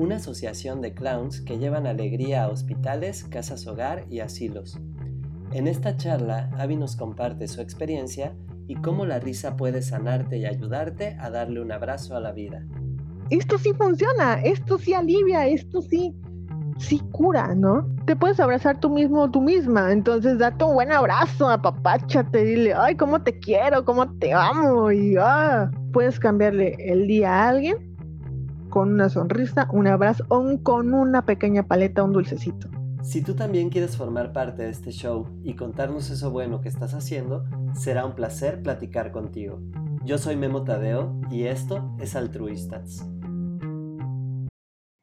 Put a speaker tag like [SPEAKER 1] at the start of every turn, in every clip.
[SPEAKER 1] una asociación de clowns que llevan alegría a hospitales, casas hogar y asilos. En esta charla, Avi nos comparte su experiencia y cómo la risa puede sanarte y ayudarte a darle un abrazo a la vida.
[SPEAKER 2] Esto sí funciona, esto sí alivia, esto sí, sí cura, ¿no? Te puedes abrazar tú mismo o tú misma, entonces date un buen abrazo, apapáchate, dile, ay, cómo te quiero, cómo te amo, y ah, puedes cambiarle el día a alguien con una sonrisa, un abrazo o con una pequeña paleta, un dulcecito.
[SPEAKER 1] Si tú también quieres formar parte de este show y contarnos eso bueno que estás haciendo, será un placer platicar contigo. Yo soy Memo Tadeo y esto es Altruistas.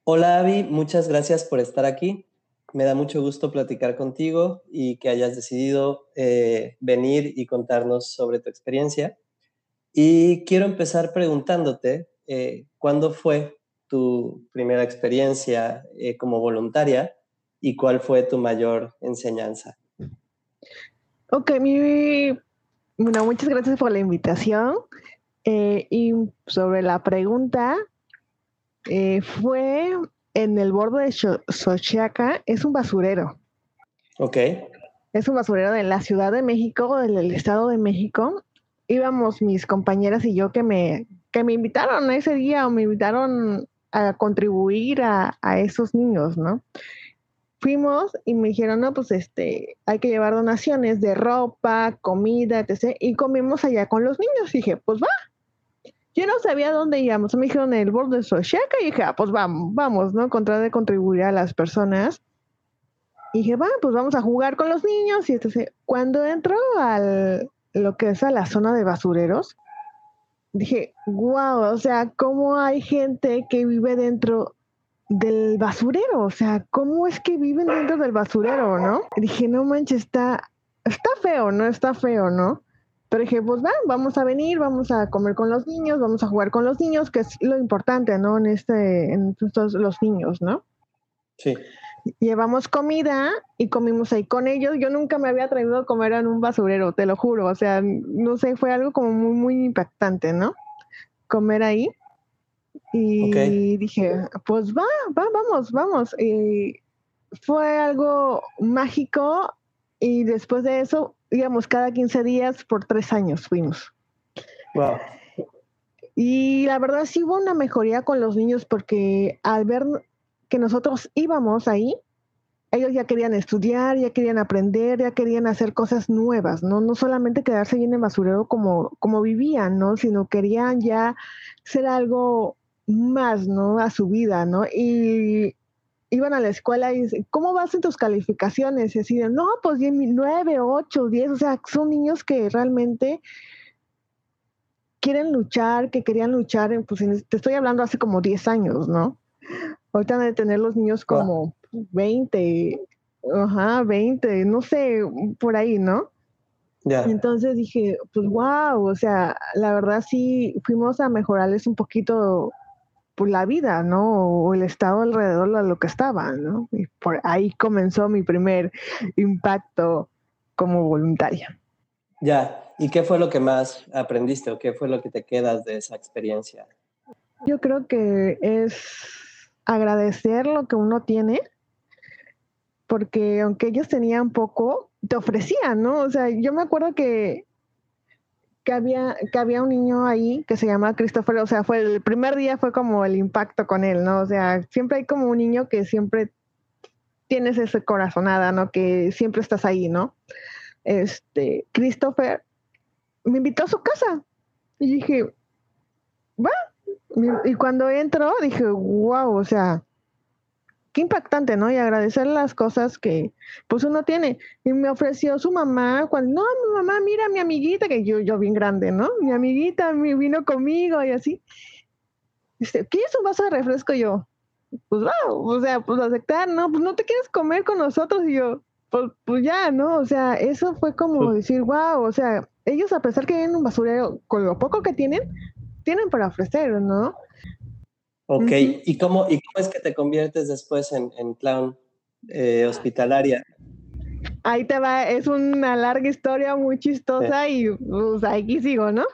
[SPEAKER 1] Hola Avi, muchas gracias por estar aquí. Me da mucho gusto platicar contigo y que hayas decidido eh, venir y contarnos sobre tu experiencia. Y quiero empezar preguntándote, eh, ¿cuándo fue tu primera experiencia eh, como voluntaria y cuál fue tu mayor enseñanza.
[SPEAKER 2] Ok, mi, bueno, muchas gracias por la invitación. Eh, y sobre la pregunta, eh, fue en el borde de Xochiaca, es un basurero.
[SPEAKER 1] Ok.
[SPEAKER 2] Es un basurero de la Ciudad de México, del Estado de México. Íbamos mis compañeras y yo que me, que me invitaron ese día o me invitaron a contribuir a, esos niños, ¿no? Fuimos y me dijeron, no, pues este, hay que llevar donaciones de ropa, comida, etc. Y comimos allá con los niños. Y dije, pues va. Yo no sabía dónde íbamos. Me dijeron el borde de Socheca y dije, ah, pues vamos, vamos, ¿no? Contra de contribuir a las personas. Y dije, va, pues vamos a jugar con los niños. Y entonces, cuando entro al lo que es a la zona de basureros, dije, wow, o sea, cómo hay gente que vive dentro del basurero, o sea, cómo es que viven dentro del basurero, ¿no? dije, no manches, está, está feo, ¿no? Está feo, ¿no? Pero dije, pues va, vamos a venir, vamos a comer con los niños, vamos a jugar con los niños, que es lo importante, ¿no? En este, en estos, los niños, ¿no?
[SPEAKER 1] Sí
[SPEAKER 2] llevamos comida y comimos ahí con ellos. Yo nunca me había atrevido a comer en un basurero, te lo juro. O sea, no sé, fue algo como muy, muy impactante, ¿no? Comer ahí. Y dije, pues va, va, vamos, vamos. Y fue algo mágico y después de eso íbamos cada 15 días por tres años fuimos.
[SPEAKER 1] Wow.
[SPEAKER 2] Y la verdad sí hubo una mejoría con los niños porque al ver que nosotros íbamos ahí, ellos ya querían estudiar, ya querían aprender, ya querían hacer cosas nuevas, ¿no? No solamente quedarse ahí en el basurero como, como vivían, ¿no? Sino querían ya ser algo más, ¿no? A su vida, ¿no? Y iban a la escuela y dicen, ¿cómo vas en tus calificaciones? Y decían, no, pues 9, 8, 10, o sea, son niños que realmente quieren luchar, que querían luchar, pues te estoy hablando hace como 10 años, ¿no? Ahorita de tener los niños como 20, ajá, 20, no sé, por ahí, ¿no? Entonces dije, pues wow, o sea, la verdad sí fuimos a mejorarles un poquito por la vida, ¿no? O el estado alrededor de lo que estaba, ¿no? Y por ahí comenzó mi primer impacto como voluntaria.
[SPEAKER 1] Ya, ¿y qué fue lo que más aprendiste o qué fue lo que te quedas de esa experiencia?
[SPEAKER 2] Yo creo que es agradecer lo que uno tiene, porque aunque ellos tenían poco, te ofrecían, ¿no? O sea, yo me acuerdo que, que, había, que había un niño ahí que se llama Christopher, o sea, fue el primer día fue como el impacto con él, ¿no? O sea, siempre hay como un niño que siempre tienes ese corazonada, ¿no? Que siempre estás ahí, ¿no? Este, Christopher me invitó a su casa y dije, va, y cuando entro dije, wow, o sea, qué impactante, ¿no? Y agradecer las cosas que pues uno tiene. Y me ofreció su mamá, cuando, no, mi mamá, mira mi amiguita, que yo, yo bien grande, ¿no? Mi amiguita vino conmigo y así. Dice, ¿quieres un vaso de refresco? Y yo, pues wow, o sea, pues aceptar, ¿no? Pues no te quieres comer con nosotros. Y yo, pues, pues ya, ¿no? O sea, eso fue como decir, wow, o sea, ellos a pesar que tienen un basurero, con lo poco que tienen, tienen para ofrecer, ¿no?
[SPEAKER 1] Ok, ¿Y, cómo, ¿y cómo es que te conviertes después en, en clown eh, hospitalaria?
[SPEAKER 2] Ahí te va, es una larga historia muy chistosa y pues aquí sigo, ¿no?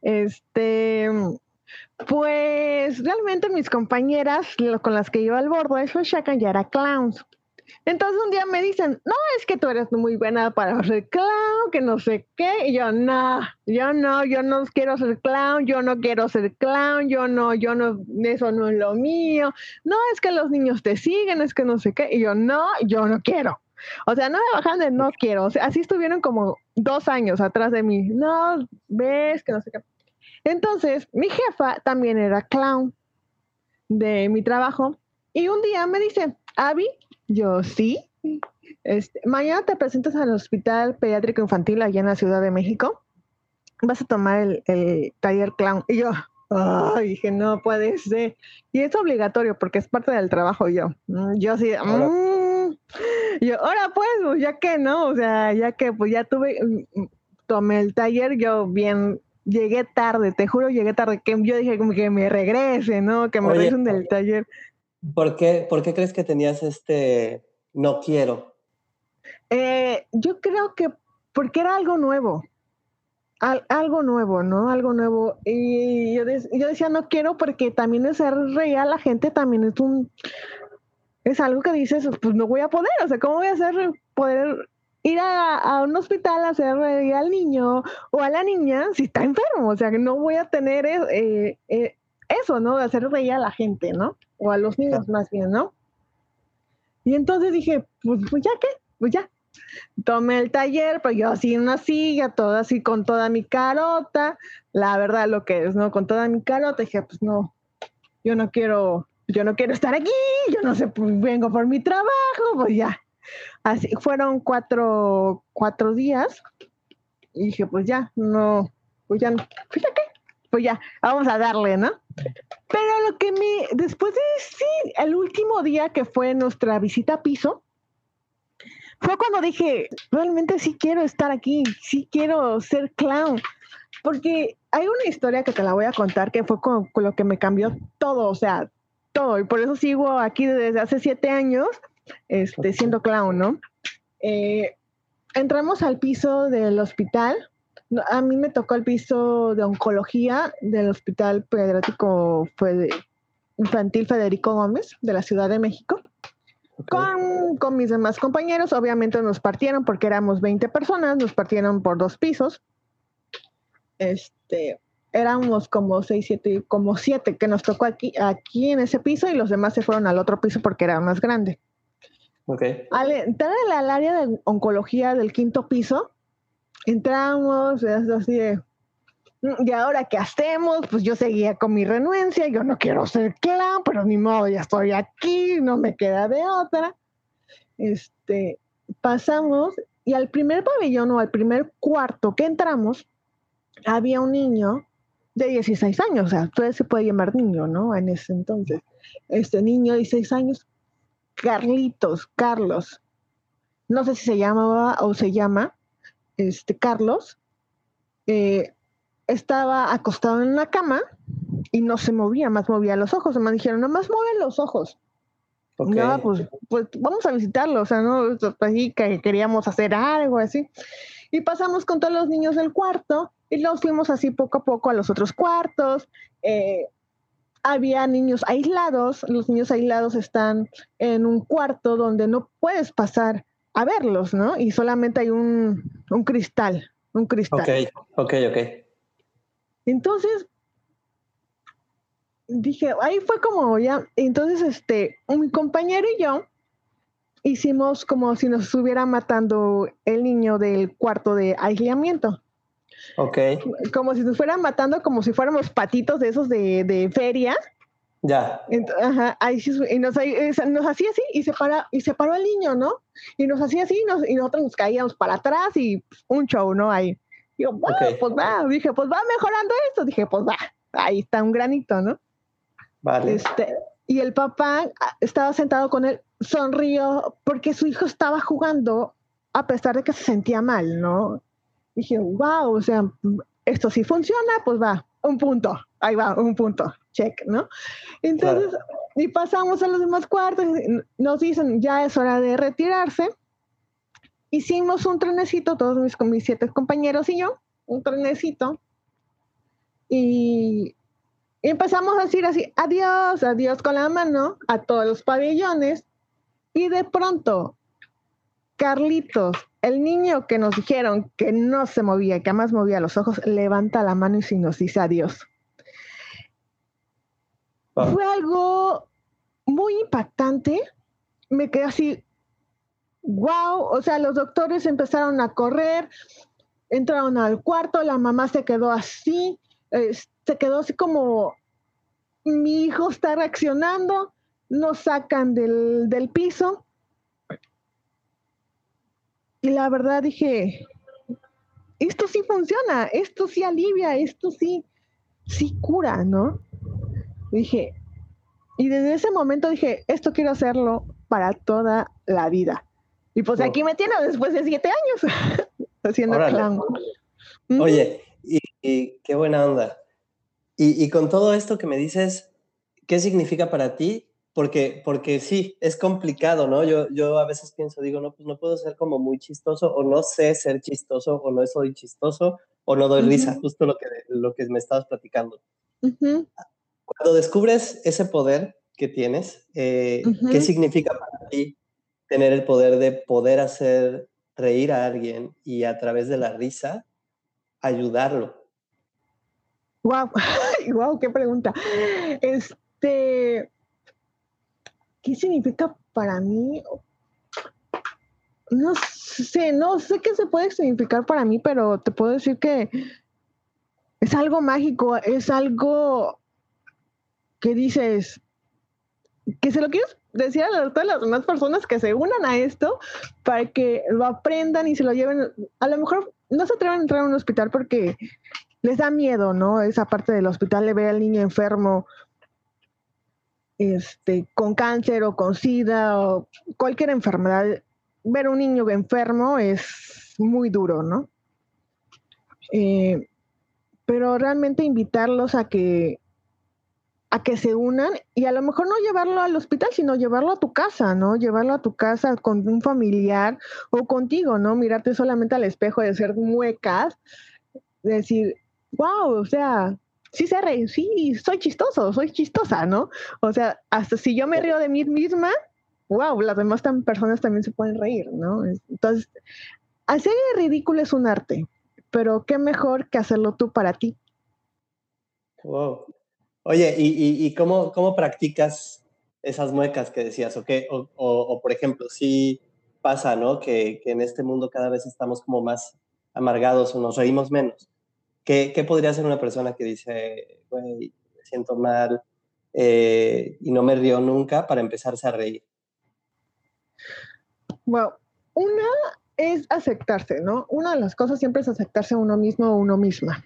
[SPEAKER 2] Este, pues realmente mis compañeras con las que iba al bordo de Shoshakan ya eran clowns. Entonces un día me dicen, no, es que tú eres muy buena para ser clown, que no sé qué. Y yo, no, yo no, yo no quiero ser clown, yo no quiero ser clown, yo no, yo no, eso no es lo mío. No, es que los niños te siguen, es que no sé qué. Y yo, no, yo no quiero. O sea, no me bajan de no quiero. O sea, así estuvieron como dos años atrás de mí. No, ves que no sé qué. Entonces, mi jefa también era clown de mi trabajo. Y un día me dice, Abby, yo sí. Este, mañana te presentas al Hospital Pediátrico Infantil allá en la Ciudad de México. Vas a tomar el, taller clown. Y yo, dije, no puede ser. Y es obligatorio porque es parte del trabajo yo. Mm, yo sí, mm". yo, ahora pues, pues, ya que no, o sea, ya que pues ya tuve, mm, tomé el taller, yo bien, llegué tarde, te juro, llegué tarde, que yo dije como que me regrese, ¿no? Que me regresen del taller.
[SPEAKER 1] ¿Por qué, ¿Por qué crees que tenías este no quiero?
[SPEAKER 2] Eh, yo creo que porque era algo nuevo. algo nuevo, ¿no? Algo nuevo. Y yo, yo, decía no quiero porque también ser reír a la gente también es un. Es algo que dices, pues no voy a poder. O sea, ¿cómo voy a hacer poder ir a, un hospital a hacer reír al niño o a la niña si está enfermo? O sea, que no voy a tener eh, eh, eso, ¿no? De hacer reír a la gente, ¿no? O a los niños más bien, ¿no? Y entonces dije, pues, pues ya qué, pues ya. Tomé el taller, pues yo así en una silla, todo así con toda mi carota, la verdad lo que es, ¿no? Con toda mi carota, dije, pues no, yo no quiero, yo no quiero estar aquí, yo no sé, pues vengo por mi trabajo, pues ya. Así, fueron cuatro, cuatro días, y dije, pues ya, no, pues ya, pues ya qué, pues ya, vamos a darle, ¿no? Pero lo que me, después de, sí, el último día que fue nuestra visita a piso, fue cuando dije, realmente sí quiero estar aquí, sí quiero ser clown, porque hay una historia que te la voy a contar que fue con, lo que me cambió todo, o sea, todo, y por eso sigo aquí desde hace siete años, este, siendo clown, ¿no? Eh, entramos al piso del hospital a mí me tocó el piso de oncología del Hospital Pediátrico Infantil Federico Gómez de la Ciudad de México. Con, con, mis demás compañeros, obviamente nos partieron porque éramos 20 personas, nos partieron por dos pisos. Este, éramos como 6, 7, como 7 que nos tocó aquí, aquí en ese piso y los demás se fueron al otro piso porque era más grande.
[SPEAKER 1] Okay.
[SPEAKER 2] Al entrar al área de oncología del quinto piso, entramos, así de, mm, ¿y ahora qué hacemos? Pues yo seguía con mi renuencia, yo no quiero ser clown, pero ni modo, ya estoy aquí, no me queda de otra. Este, pasamos y al primer pabellón o al primer cuarto que entramos, había un niño de 16 años, o sea, todavía se puede llamar niño, ¿no? En ese entonces. Este niño de 16 años, Carlitos, Carlos, no sé si se llamaba o se llama, este, Carlos, eh, estaba acostado en una cama y no se movía, más movía los ojos. Me dijeron, nomás mueve los ojos. No, pues, pues, vamos a visitarlo, o sea, no, así que queríamos hacer algo así. Y pasamos con todos los niños del cuarto y los fuimos así poco a poco a los otros cuartos. Eh, había niños aislados, los niños aislados están en un cuarto donde no puedes pasar a verlos, ¿no? Y solamente hay un, un cristal, un cristal.
[SPEAKER 1] Ok, ok, ok.
[SPEAKER 2] Entonces, dije, ahí fue como ya, entonces, este, mi compañero y yo hicimos como si nos estuviera matando el niño del cuarto de aislamiento.
[SPEAKER 1] Ok.
[SPEAKER 2] Como si nos fueran matando, como si fuéramos patitos de esos de, de feria.
[SPEAKER 1] Ya.
[SPEAKER 2] ajá, ahí, y nos, nos, hacía así y se, para, y se paró el niño, ¿no? Y nos hacía así y, nosotros nos caíamos para atrás y un show, ¿no? Ahí. Digo, bueno, pues va. Dije, pues va mejorando esto. Dije, pues va. Ahí está un granito, ¿no?
[SPEAKER 1] Vale.
[SPEAKER 2] Este, y el papá ah, estaba sentado con él, sonrió porque su hijo estaba jugando a pesar de que se sentía mal, ¿no? Dije, wow, o sea, esto sí funciona, pues va, un punto, ahí va, un punto, check, ¿no? Entonces, y pasamos a los demás cuartos, nos dicen, ya es hora de retirarse. Hicimos un trenecito, todos mis, mis siete compañeros y yo, un trenecito, y empezamos a decir así, adiós, adiós con la mano a todos los pabellones, y de pronto, Carlitos, el niño que nos dijeron que no se movía, que además movía los ojos, levanta la mano y nos dice adiós. Fue algo muy impactante. Me quedé así, wow, o sea, los doctores empezaron a correr, entraron al cuarto, la mamá se quedó así, se quedó así como, mi hijo está reaccionando, nos sacan del, del piso. Y la verdad dije, esto sí funciona, esto sí alivia, esto sí, sí cura, ¿no? Dije, y desde ese momento dije, esto quiero hacerlo para toda la vida. Y pues aquí me tiene después de siete años haciendo clown.
[SPEAKER 1] Oye, y, qué buena onda. Y, y, con todo esto que me dices, ¿qué significa para ti? Porque, porque sí, es complicado, ¿no? Yo, yo a veces pienso, digo, no, pues no puedo ser como muy chistoso, o no sé ser chistoso, o no soy chistoso, o no doy risa, justo lo que, lo que me estabas platicando. Cuando descubres ese poder que tienes, eh, ¿qué significa para ti tener el poder de poder hacer reír a alguien y a través de la risa ayudarlo?
[SPEAKER 2] Wow, wow, qué pregunta. Este, ¿qué significa para mí? No sé, no sé qué se puede significar para mí, pero te puedo decir que es algo mágico, es algo que dices, que se lo quieres decir a todas las demás personas que se unan a esto para que lo aprendan y se lo lleven. A lo mejor no se atreven a entrar a un hospital porque les da miedo, ¿no? Esa parte del hospital de ver al niño enfermo este, con cáncer o con sida o cualquier enfermedad. Ver a un niño enfermo es muy duro, ¿no? Eh, pero realmente invitarlos a que a que se unan y a lo mejor no llevarlo al hospital, sino llevarlo a tu casa, ¿no? Llevarlo a tu casa con un familiar o contigo, ¿no? Mirarte solamente al espejo de hacer muecas, decir, wow, o sea, sí se reír, sí, soy chistoso, soy chistosa, ¿no? O sea, hasta si yo me río de mí misma, wow, las demás personas también se pueden reír, ¿no? Entonces, hacer el ridículo es un arte, pero qué mejor que hacerlo tú para ti.
[SPEAKER 1] Wow. Oye, ¿y, y, cómo, cómo, practicas esas muecas que decías? ¿O, o, por ejemplo, si pasa, ¿no? Que, que, en este mundo cada vez estamos como más amargados o nos reímos menos. ¿Qué, qué podría hacer una persona que dice, güey, me siento mal eh, y no me río nunca para empezarse a reír?
[SPEAKER 2] Bueno, una es aceptarse, ¿no? Una de las cosas siempre es aceptarse a uno mismo o uno misma.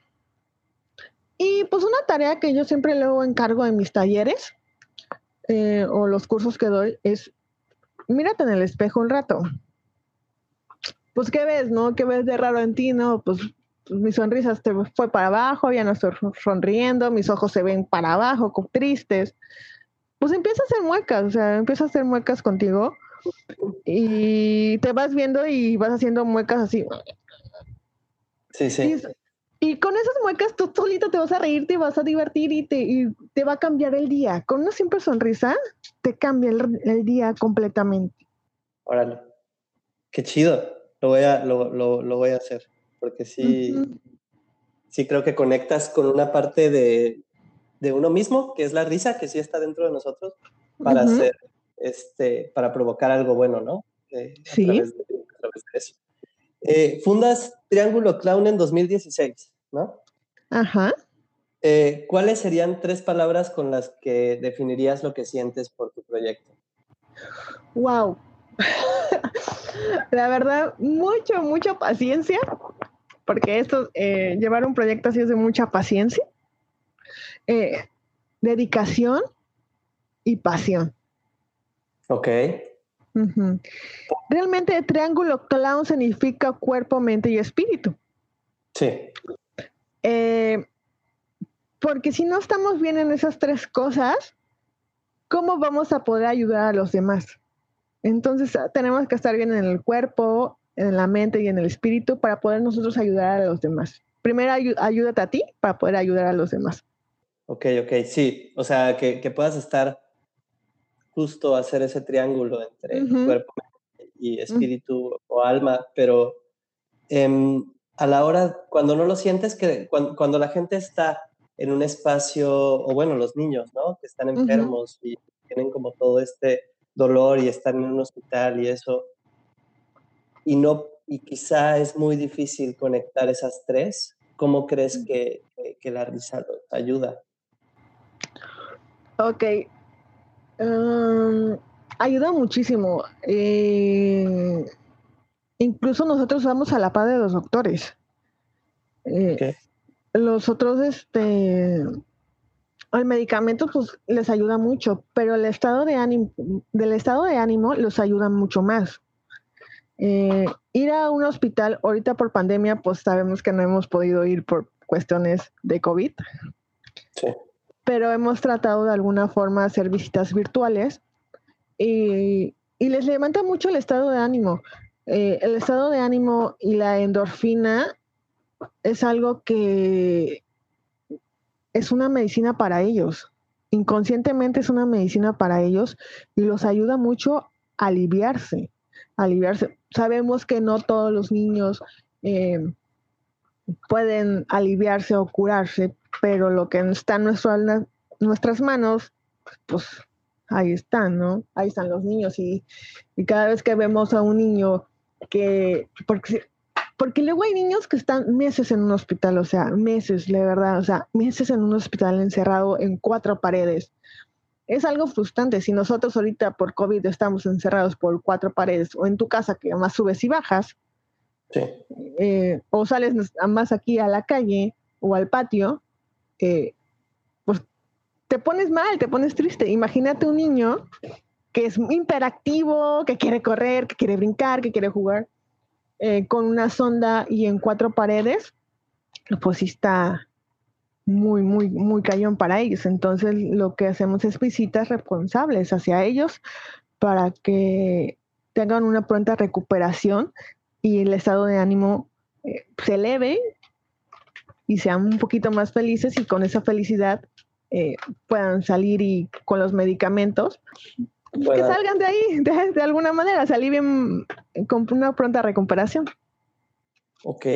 [SPEAKER 2] Y pues una tarea que yo siempre luego encargo en mis talleres eh, o los cursos que doy es, mírate en el espejo un rato. Pues, ¿qué ves, no? ¿Qué ves de raro en ti, no? Pues, pues mi sonrisa se fue para abajo, ya no estoy sonriendo, mis ojos se ven para abajo, tristes. Pues empieza a hacer muecas, o sea, empieza a hacer muecas contigo y te vas viendo y vas haciendo muecas así.
[SPEAKER 1] Sí, sí.
[SPEAKER 2] Y con esas muecas tú solito te vas a reír, te vas a divertir y te, te va a cambiar el día. Con una simple sonrisa te cambia el, día completamente.
[SPEAKER 1] Órale. Qué chido. Lo voy a, lo, lo, voy a hacer. Porque sí, sí creo que conectas con una parte de, de, uno mismo, que es la risa, que sí está dentro de nosotros, para hacer, este, para provocar algo bueno, ¿no?
[SPEAKER 2] Eh, sí. a través de
[SPEAKER 1] eso. Eh, fundas Triángulo Clown en 2016, ¿no?
[SPEAKER 2] Ajá.
[SPEAKER 1] Eh, ¿Cuáles serían tres palabras con las que definirías lo que sientes por tu proyecto?
[SPEAKER 2] Wow. La verdad, mucho, mucha paciencia, porque esto, eh, llevar un proyecto así es de mucha paciencia, dedicación y pasión.
[SPEAKER 1] Ok.
[SPEAKER 2] Realmente el triángulo clown significa cuerpo, mente y espíritu.
[SPEAKER 1] Sí.
[SPEAKER 2] Eh, porque si no estamos bien en esas tres cosas, ¿cómo vamos a poder ayudar a los demás? Entonces ah, tenemos que estar bien en el cuerpo, en la mente y en el espíritu para poder nosotros ayudar a los demás. Primero ayúdate a ti para poder ayudar a los demás.
[SPEAKER 1] Ok, ok, sí. O sea, que, que puedas estar justo hacer ese triángulo entre cuerpo y espíritu o alma, pero em, a la hora, cuando no lo sientes, que cuando, la gente está en un espacio, o bueno, los niños, ¿no? Que están enfermos y tienen como todo este dolor y están en un hospital y eso, y no, y quizá es muy difícil conectar esas tres, ¿cómo crees que, que, la risa ayuda?
[SPEAKER 2] Ok. Um, ayuda muchísimo. Eh, incluso nosotros vamos a la par de los doctores. Eh, los otros, este, el medicamento, pues les ayuda mucho, pero el estado de ánimo, del estado de ánimo los ayuda mucho más. Eh, ir a un hospital ahorita por pandemia, pues sabemos que no hemos podido ir por cuestiones de COVID. Sí. Pero hemos tratado de alguna forma hacer visitas virtuales y, les levanta mucho el estado de ánimo. Eh, el estado de ánimo y la endorfina es algo que es una medicina para ellos. Inconscientemente es una medicina para ellos y los ayuda mucho a aliviarse. aliviarse. Sabemos que no todos los niños eh, pueden aliviarse o curarse, pero lo que está en nuestras manos, pues ahí están, ¿no? Ahí están los niños y, cada vez que vemos a un niño que, porque, porque luego hay niños que están meses en un hospital, o sea, meses, de verdad, o sea, meses en un hospital encerrado en cuatro paredes. Es algo frustrante. Si nosotros ahorita por COVID estamos encerrados por cuatro paredes o en tu casa que además subes y bajas, eh, o sales más aquí a la calle o al patio, eh, te pones mal, te pones triste. Imagínate un niño que es imperactivo, que quiere correr, que quiere brincar, que quiere jugar, eh, con una sonda y en cuatro paredes, pues sí está muy, muy, muy cayón para ellos. Entonces lo que hacemos es visitas responsables hacia ellos para que tengan una pronta recuperación y el estado de ánimo eh, se eleve y sean un poquito más felices y con esa felicidad eh, puedan salir y con los medicamentos, que salgan de ahí de, alguna manera, salir bien con una pronta recuperación.
[SPEAKER 1] Ok.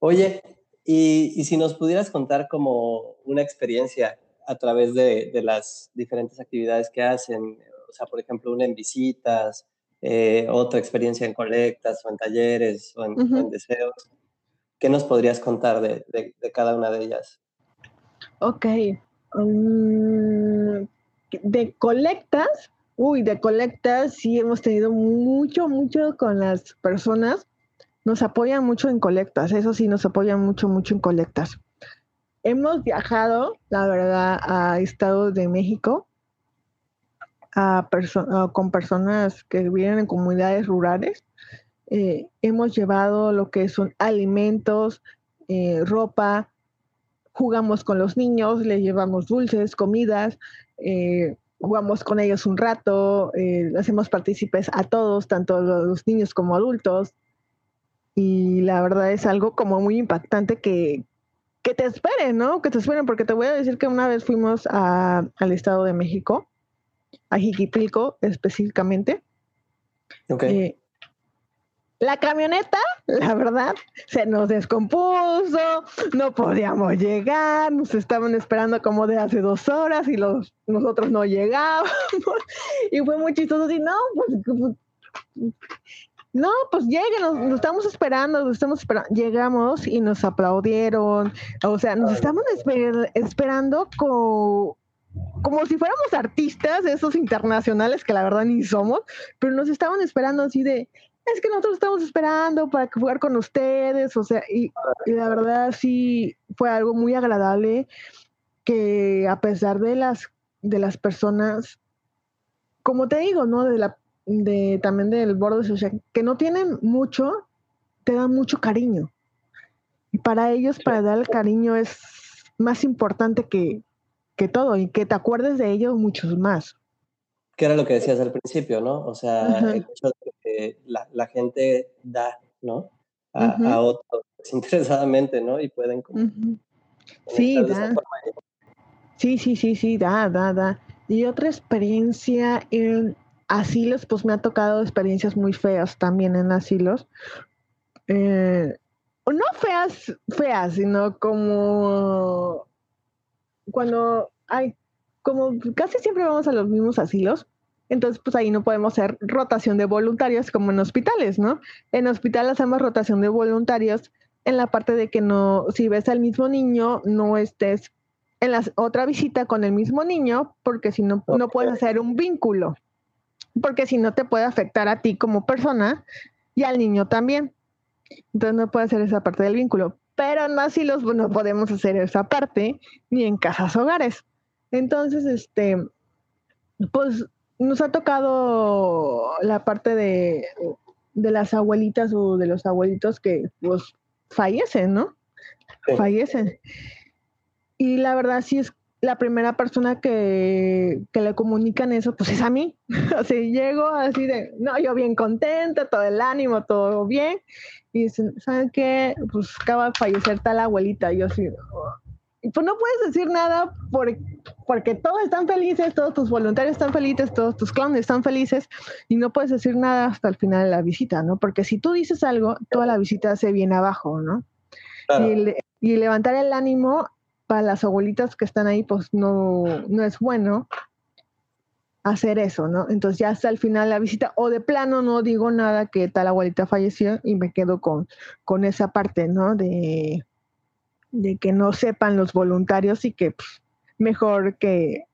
[SPEAKER 1] Oye, y, si nos pudieras contar como una experiencia a través de, las diferentes actividades que hacen, o sea, por ejemplo, una en visitas, eh, otra experiencia en colectas o en talleres o en, deseos, ¿qué nos podrías contar de, de cada una de ellas?
[SPEAKER 2] Ok, Mm, de colectas, uy, de colectas sí hemos tenido mucho, mucho con las personas. Nos apoyan mucho en colectas, eso sí, nos apoyan mucho, mucho en colectas. Hemos viajado, la verdad, a Estados de México a con personas que viven en comunidades rurales. Eh, hemos llevado lo que son alimentos, eh, ropa, jugamos con los niños, les llevamos dulces, comidas, eh, jugamos con ellos un rato, hacemos partícipes a todos, tanto los niños como adultos. Y la verdad es algo como muy impactante que, que te esperen, ¿no? Que te esperen, porque te voy a decir que una vez fuimos al Estado de México, a Jiquipilco específicamente. Okay. Eh, la camioneta, la verdad, se nos descompuso, no podíamos llegar, nos estaban esperando como de hace dos horas y los, nosotros no llegábamos. Y fue muy chistoso y no, pues, pues no, pues lleguen, nos, estamos esperando, nos estamos esperando. Llegamos y nos aplaudieron, o sea, nos estaban esperando como, como si fuéramos artistas, esos internacionales que la verdad ni somos, pero nos estaban esperando así de, es que nosotros estamos esperando para jugar con ustedes, o sea, y, la verdad sí fue algo muy agradable que a pesar de las, de las personas como te digo, ¿no? De la, de, también del borde social, que no tienen mucho, te dan mucho cariño. Y para ellos, para dar el cariño es más importante que, que todo y que te acuerdes de ellos muchos más.
[SPEAKER 1] Que era lo que decías al principio, ¿no? O sea, el hecho de que la, la gente da, ¿no? A, a, otros desinteresadamente, ¿no? Y pueden como
[SPEAKER 2] Sí, da. Sí, sí, sí, sí, da, da, da. Y otra experiencia en asilos, pues me ha tocado experiencias muy feas también en asilos. Eh, no feas, feas, sino como cuando hay, como casi siempre vamos a los mismos asilos, entonces pues ahí no podemos hacer rotación de voluntarios como en hospitales, ¿no? En hospital hacemos rotación de voluntarios en la parte de que no, si ves al mismo niño, no estés en la otra visita con el mismo niño, porque si no, no puedes hacer un vínculo, porque si no te puede afectar a ti como persona y al niño también. Entonces no puede hacer esa parte del vínculo. Pero en asilos no podemos hacer esa parte ni en casas hogares. Entonces, este, pues nos ha tocado la parte de, de las abuelitas o de los abuelitos que pues fallecen, ¿no? Fallecen. Y la verdad sí es la primera persona que, que, le comunican eso, pues es a mí. así llego así de, no, yo bien contenta, todo el ánimo, todo bien. Y dicen, ¿saben qué? Pues acaba de fallecer tal abuelita. Y yo así, pues no puedes decir nada porque todos están felices, todos tus voluntarios están felices, todos tus clones están felices y no puedes decir nada hasta el final de la visita, ¿no? Porque si tú dices algo, toda la visita se viene abajo, ¿no? Y, levantar el ánimo para las abuelitas que están ahí, pues no, no es bueno hacer eso, ¿no? Entonces ya hasta el final de la visita, o de plano no digo nada que tal abuelita falleció y me quedo con, con esa parte, ¿no? De, de que no sepan los voluntarios y que pues, mejor que,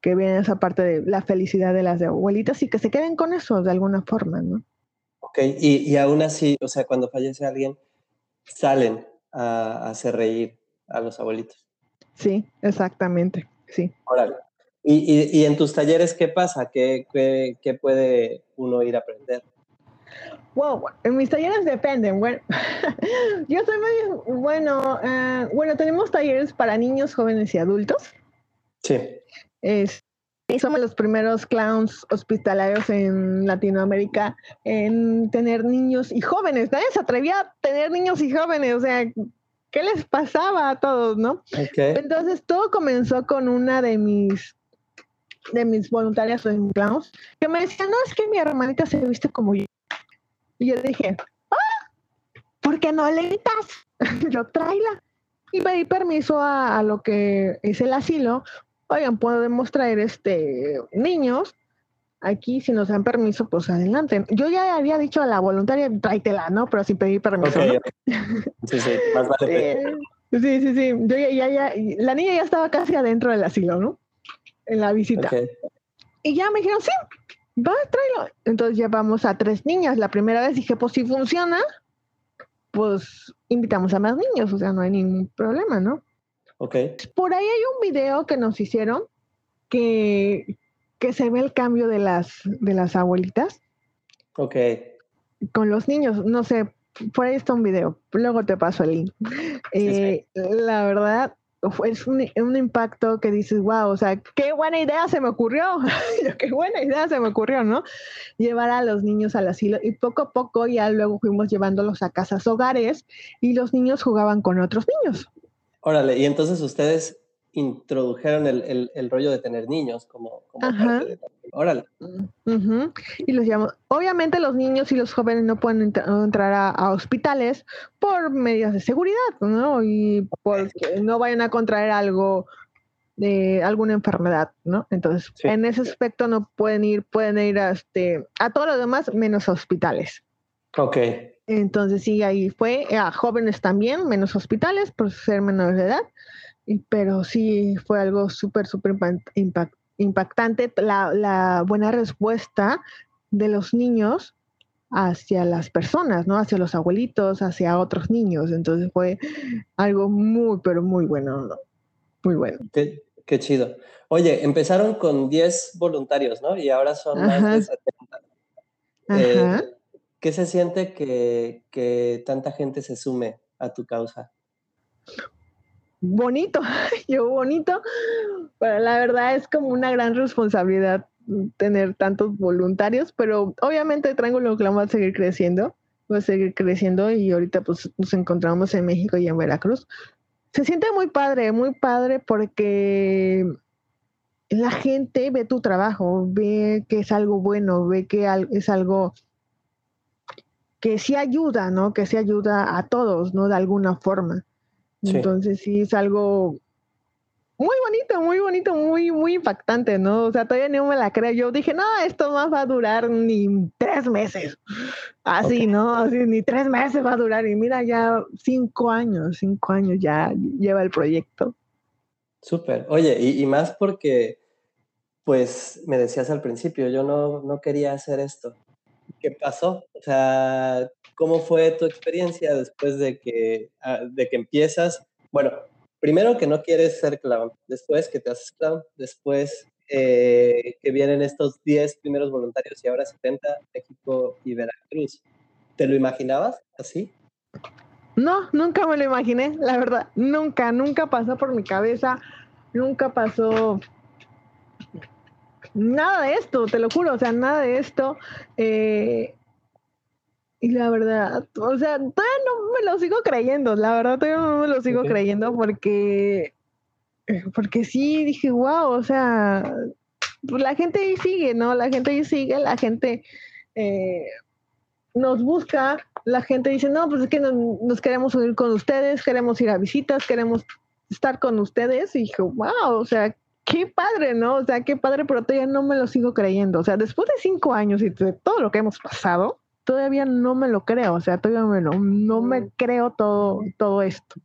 [SPEAKER 2] que vean esa parte de la felicidad de las abuelitas y que se queden con eso de alguna forma, ¿no?
[SPEAKER 1] Ok, y, y aún así, o sea, cuando fallece alguien, salen a, hacer reír a los abuelitos.
[SPEAKER 2] Sí, exactamente, sí.
[SPEAKER 1] Órale. ¿Y, y, y en tus talleres qué pasa? ¿Qué, qué, qué puede uno ir a aprender?
[SPEAKER 2] Wow, en mis talleres dependen. Bueno, yo soy muy bueno. Eh, bueno, tenemos talleres para niños, jóvenes y adultos.
[SPEAKER 1] Sí.
[SPEAKER 2] Es, somos los primeros clowns hospitalarios en Latinoamérica en tener niños y jóvenes. Nadie se atrevía a tener niños y jóvenes. O sea, ¿qué les pasaba a todos, no?
[SPEAKER 1] Okay.
[SPEAKER 2] Entonces todo comenzó con una de mis de mis voluntarias en clowns que me decía, no, es que mi hermanita se viste como yo. Y yo dije, ah, ¿por qué no le gritas? yo tráela. Y pedí permiso a, a, lo que es el asilo. Oigan, podemos traer este niños. Aquí, si nos dan permiso, pues adelante. Yo ya había dicho a la voluntaria, tráetela, ¿no? Pero sin pedir permiso. Okay,
[SPEAKER 1] ¿no? Sí, sí, más vale.
[SPEAKER 2] Eh, sí, sí, sí. Yo ya, ya, ya, la niña ya estaba casi adentro del asilo, ¿no? En la visita. Okay. Y ya me dijeron, sí, va, tráelo. Entonces llevamos a tres niñas. La primera vez dije, pues si funciona, pues invitamos a más niños, o sea, no hay ningún problema, ¿no?
[SPEAKER 1] Ok.
[SPEAKER 2] Por ahí hay un video que nos hicieron que, que se ve el cambio de las, de las abuelitas.
[SPEAKER 1] Ok.
[SPEAKER 2] Con los niños, no sé, por ahí está un video, luego te paso el link. Sí, eh, sí. La verdad, es un, un, impacto que dices, wow, o sea, qué buena idea se me ocurrió, qué buena idea se me ocurrió, ¿no? Llevar a los niños al asilo y poco a poco ya luego fuimos llevándolos a casas hogares y los niños jugaban con otros niños.
[SPEAKER 1] Órale, y entonces ustedes introdujeron el, el, el rollo de tener niños como, como parte de Órale.
[SPEAKER 2] Uh -huh. Y los llamamos. Obviamente los niños y los jóvenes no pueden entrar, entrar a, a, hospitales por medidas de seguridad, ¿no? Y porque no vayan a contraer algo de alguna enfermedad, ¿no? Entonces, sí. en ese aspecto no pueden ir, pueden ir a, este, a todo lo demás menos a hospitales.
[SPEAKER 1] Ok.
[SPEAKER 2] Entonces, sí, ahí fue a jóvenes también, menos hospitales por ser menores de edad pero sí fue algo súper, súper impact, impactante la, la, buena respuesta de los niños hacia las personas, ¿no? Hacia los abuelitos, hacia otros niños. Entonces fue algo muy, pero muy bueno, ¿no? Muy bueno.
[SPEAKER 1] Qué, Qué chido. Oye, empezaron con 10 voluntarios, ¿no? Y ahora son más de 70. Eh, ¿Qué se siente que, que tanta gente se sume a tu causa?
[SPEAKER 2] Bonito, yo bonito, pero la verdad es como una gran responsabilidad tener tantos voluntarios, pero obviamente Triángulo Clan va a seguir creciendo, va a seguir creciendo y ahorita pues nos encontramos en México y en Veracruz. Se siente muy padre, muy padre porque la gente ve tu trabajo, ve que es algo bueno, ve que es algo que sí ayuda, ¿no? Que sí ayuda a todos, ¿no? De alguna forma. Entonces sí es algo muy bonito, muy bonito, muy, muy impactante, ¿no? O sea, todavía no me la creo. Yo dije, no, esto no va a durar ni tres meses. Así, ¿no? Así, ni tres meses va a durar. Y mira, ya cinco años, cinco años ya lleva el proyecto.
[SPEAKER 1] Súper. Oye, y, y, más porque, pues, me decías al principio, yo no, no quería hacer esto. ¿Qué pasó? O sea, ¿cómo fue tu experiencia después de que, ah, de que empiezas? Bueno, primero que no quieres ser clown, después que te haces clown, después eh, que vienen estos 10 primeros voluntarios y ahora 70, México y Veracruz. ¿Te lo imaginabas así?
[SPEAKER 2] No, nunca me lo imaginé, la verdad, nunca, nunca pasó por mi cabeza, nunca pasó nada de esto, te lo juro, o sea, nada de esto. Eh, y la verdad, o sea, todavía no me lo sigo creyendo, la verdad, todavía no me lo sigo creyendo porque, porque sí, dije, wow, o sea, pues la gente ahí sigue, ¿no? La gente ahí sigue, la gente eh, nos busca, la gente dice, no, pues es que nos, nos, queremos unir con ustedes, queremos ir a visitas, queremos estar con ustedes. Y dije, wow, o sea, qué padre, ¿no? O sea, qué padre, pero todavía no me lo sigo creyendo. O sea, después de cinco años y de todo lo que hemos pasado, todavía no me lo creo. O sea, todavía no me mm. creo todo, todo esto.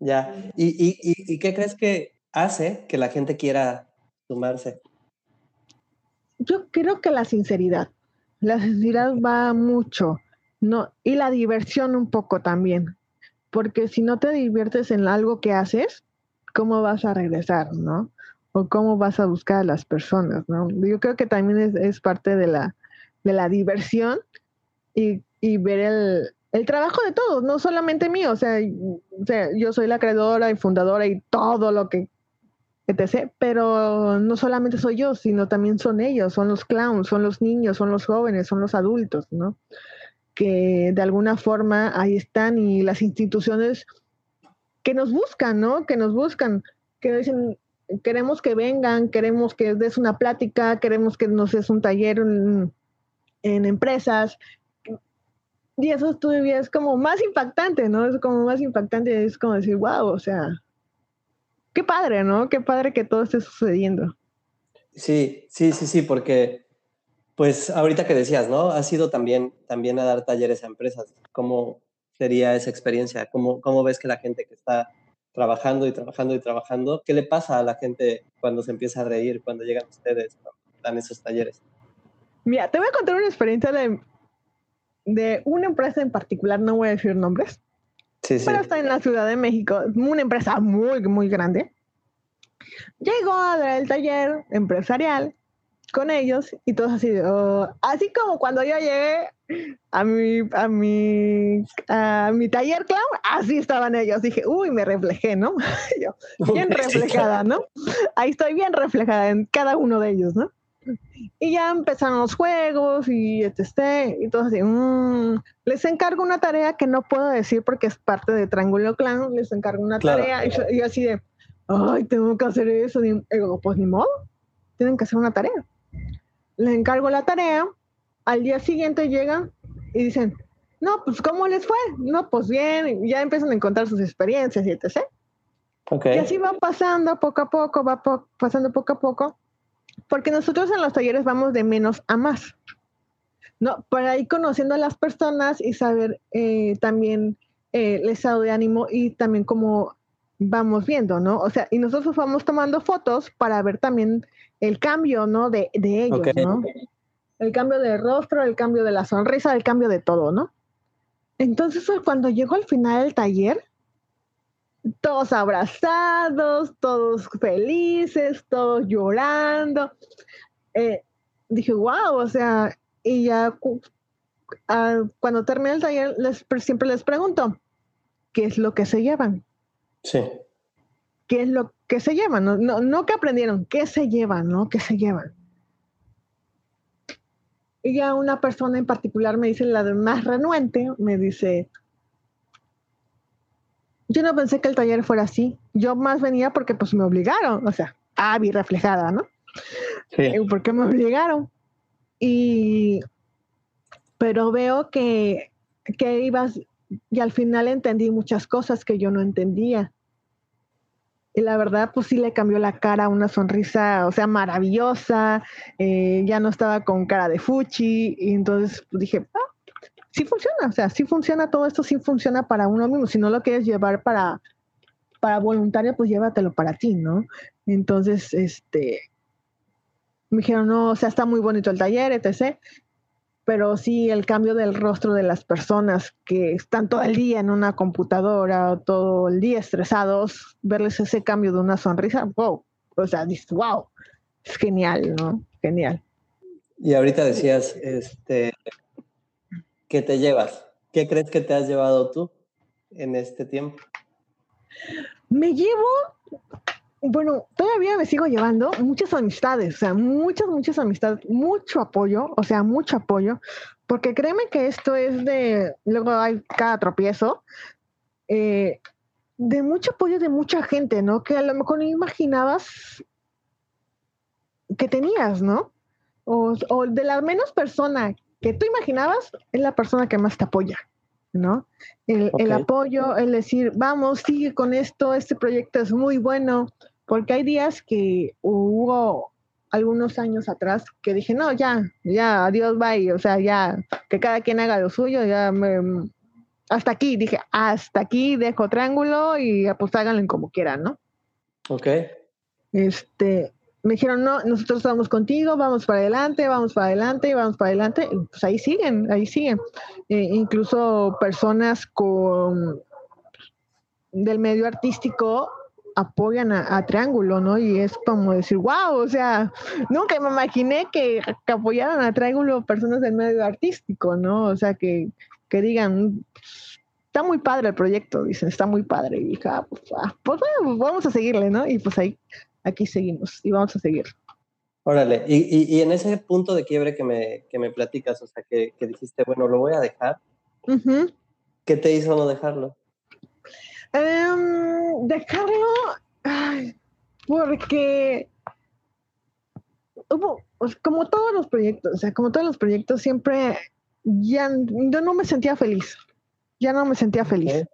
[SPEAKER 1] Ya. ¿Y, y, y, qué crees que hace que la gente quiera sumarse?
[SPEAKER 2] Yo creo que la sinceridad. La sinceridad va mucho. No, y la diversión un poco también. Porque si no te diviertes en algo que haces, ¿cómo vas a regresar, no? o cómo vas a buscar a las personas, ¿no? Yo creo que también es, parte de la, de la diversión y, ver el, el, trabajo de todos, no solamente mío, o sea, o sea, yo soy la creadora y fundadora y todo lo que, sé, pero no solamente soy yo, sino también son ellos, son los clowns, son los niños, son los jóvenes, son los adultos, ¿no? Que de alguna forma ahí están y las instituciones que nos buscan, ¿no? Que nos buscan, que dicen, queremos que vengan, queremos que des una plática, queremos que nos des un taller en, empresas. Y eso todavía es como más impactante, ¿no? Es como más impactante, es como decir, wow, o sea, qué padre, ¿no? Qué padre que todo esté sucediendo.
[SPEAKER 1] Sí, sí, sí, sí, porque pues ahorita que decías, ¿no? Has ido también, también a dar talleres a empresas. ¿Cómo sería esa experiencia? ¿Cómo, cómo ves que la gente que está trabajando y trabajando y trabajando. ¿Qué le pasa a la gente cuando se empieza a reír, cuando llegan ustedes, cuando dan esos talleres?
[SPEAKER 2] Mira, te voy a contar una experiencia de, de una empresa en particular, no voy a decir nombres, sí, pero está en la Ciudad de México, una empresa muy, muy grande. Llegó a dar el taller empresarial con ellos y todos así, oh, así como cuando yo llegué a mi, a mi, a mi taller clown, así estaban ellos. Dije, uy, me reflejé, ¿no? yo, bien reflejada, ¿no? Ahí estoy bien reflejada en cada uno de ellos, ¿no? Y ya empezaron los juegos y este, y todo así. Mm, les encargo una tarea que no puedo decir porque es parte de Triángulo Clown. Les encargo una tarea y, así de, ay, tengo que hacer eso. Y digo, pues ni modo, tienen que hacer una tarea le encargo la tarea, al día siguiente llegan y dicen, no, pues ¿cómo les fue? No, pues bien, ya empiezan a encontrar sus experiencias y etc. Y así va pasando poco a poco, va pasando poco a poco, porque nosotros en los talleres vamos de menos a más. ¿no? Para ir conociendo a las personas y saber eh, también eh, el estado de ánimo y también cómo vamos viendo, ¿no? O sea, y nosotros vamos tomando fotos para ver también el cambio, ¿no? De, de ellos, ¿no? El cambio de rostro, el cambio de la sonrisa, el cambio de todo, ¿no? Entonces, cuando llegó al final del taller, todos abrazados, todos felices, todos llorando. Eh, dije, wow, o sea, y ya ah, cuando termina el taller, les, siempre les pregunto, ¿qué es lo que se llevan?
[SPEAKER 1] Sí.
[SPEAKER 2] ¿Qué es lo que se llevan? No, no, no que aprendieron, ¿qué se llevan? ¿No? ¿Qué se llevan? Y ya una persona en particular me dice, la más renuente, me dice, yo no pensé que el taller fuera así. Yo más venía porque pues me obligaron, o sea, ah, vi reflejada, ¿no? Sí. Eh, porque me obligaron. Y, pero veo que, que ibas, y al final entendí muchas cosas que yo no entendía. Y la verdad, pues sí le cambió la cara, una sonrisa, o sea, maravillosa. Eh, ya no estaba con cara de fuchi. Y entonces pues, dije, ah, sí funciona, o sea, sí funciona todo esto, sí funciona para uno mismo. Si no lo quieres llevar para, para voluntario, pues llévatelo para ti, ¿no? Entonces, este, me dijeron, no, o sea, está muy bonito el taller, etc. Pero sí, el cambio del rostro de las personas que están todo el día en una computadora, todo el día estresados, verles ese cambio de una sonrisa, wow, o sea, dices, wow, es genial, ¿no? Genial.
[SPEAKER 1] Y ahorita decías, este, ¿Qué te llevas? ¿Qué crees que te has llevado tú en este tiempo?
[SPEAKER 2] Me llevo, bueno, todavía me sigo llevando muchas amistades, o sea, muchas, muchas amistades, mucho apoyo, o sea, mucho apoyo, porque créeme que esto es de, luego hay cada tropiezo, eh, de mucho apoyo de mucha gente, ¿no? Que a lo mejor no imaginabas que tenías, ¿no? O, o de la menos persona que tú imaginabas es la persona que más te apoya, ¿no? El, el, apoyo, el decir, vamos, sigue con esto, este proyecto es muy bueno, porque hay días que hubo algunos años atrás que dije, no, ya, ya, adiós, bye, o sea, ya, que cada quien haga lo suyo, ya me, hasta aquí, dije, hasta aquí dejo triángulo y pues háganlo como quieran, ¿no?
[SPEAKER 1] Ok.
[SPEAKER 2] Este, me dijeron, no, nosotros estamos contigo, vamos para adelante, vamos para adelante, vamos para adelante. Pues ahí siguen, ahí siguen. Eh, incluso personas con del medio artístico apoyan a, Triángulo, ¿no? Y es como decir, wow, o sea, nunca me imaginé que, apoyaran a Triángulo personas del medio artístico, ¿no? O sea, que, que digan, está muy padre el proyecto, dicen, está muy padre. Y dije, ah, pues, ah, pues bueno, pues vamos a seguirle, ¿no? Y pues ahí aquí seguimos y vamos a seguir.
[SPEAKER 1] Órale, y, y, en ese punto de quiebre que me, que me platicas, o sea, que, que, dijiste, bueno, lo voy a dejar, ¿qué te hizo no dejarlo?
[SPEAKER 2] Um, dejarlo, porque hubo, como todos los proyectos, o sea, como todos los proyectos, siempre ya yo no me sentía feliz, ya no me sentía feliz.